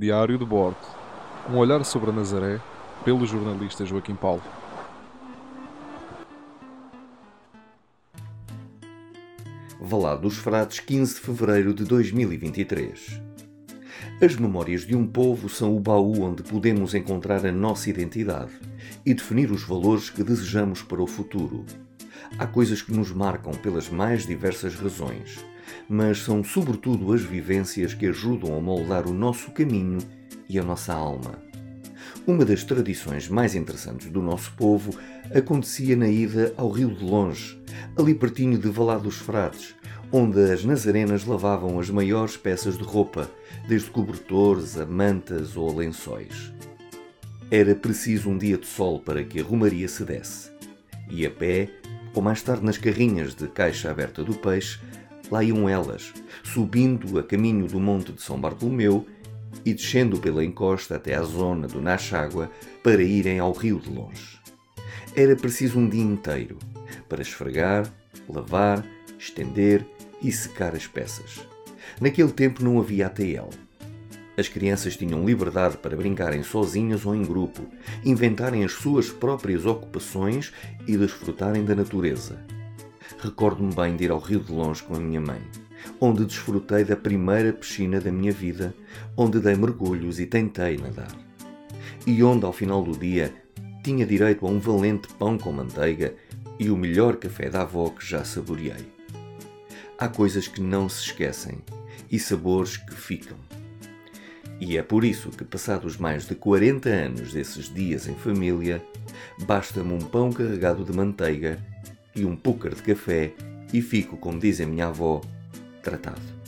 Diário de Bordo. Um olhar sobre a Nazaré, pelo jornalista Joaquim Paulo. Valado dos Frades, 15 de fevereiro de 2023. As memórias de um povo são o baú onde podemos encontrar a nossa identidade e definir os valores que desejamos para o futuro. Há coisas que nos marcam pelas mais diversas razões, mas são sobretudo as vivências que ajudam a moldar o nosso caminho e a nossa alma. Uma das tradições mais interessantes do nosso povo acontecia na ida ao Rio de Longe, ali pertinho de Valado dos Frades, onde as nazarenas lavavam as maiores peças de roupa, desde cobertores a mantas ou a lençóis. Era preciso um dia de sol para que a romaria se desse. E a pé, ou mais tarde nas carrinhas de caixa aberta do peixe, lá iam elas, subindo a caminho do Monte de São Bartolomeu e descendo pela encosta até à zona do Nachágua para irem ao rio de longe. Era preciso um dia inteiro para esfregar, lavar, estender e secar as peças. Naquele tempo não havia ATL. As crianças tinham liberdade para brincarem sozinhas ou em grupo, inventarem as suas próprias ocupações e desfrutarem da natureza. Recordo-me bem de ir ao Rio de Longe com a minha mãe, onde desfrutei da primeira piscina da minha vida, onde dei mergulhos e tentei nadar. E onde, ao final do dia, tinha direito a um valente pão com manteiga e o melhor café da avó que já saboreei. Há coisas que não se esquecem e sabores que ficam. E é por isso que, passados mais de 40 anos desses dias em família, basta-me um pão carregado de manteiga e um púcar de café e fico, como diz a minha avó, tratado.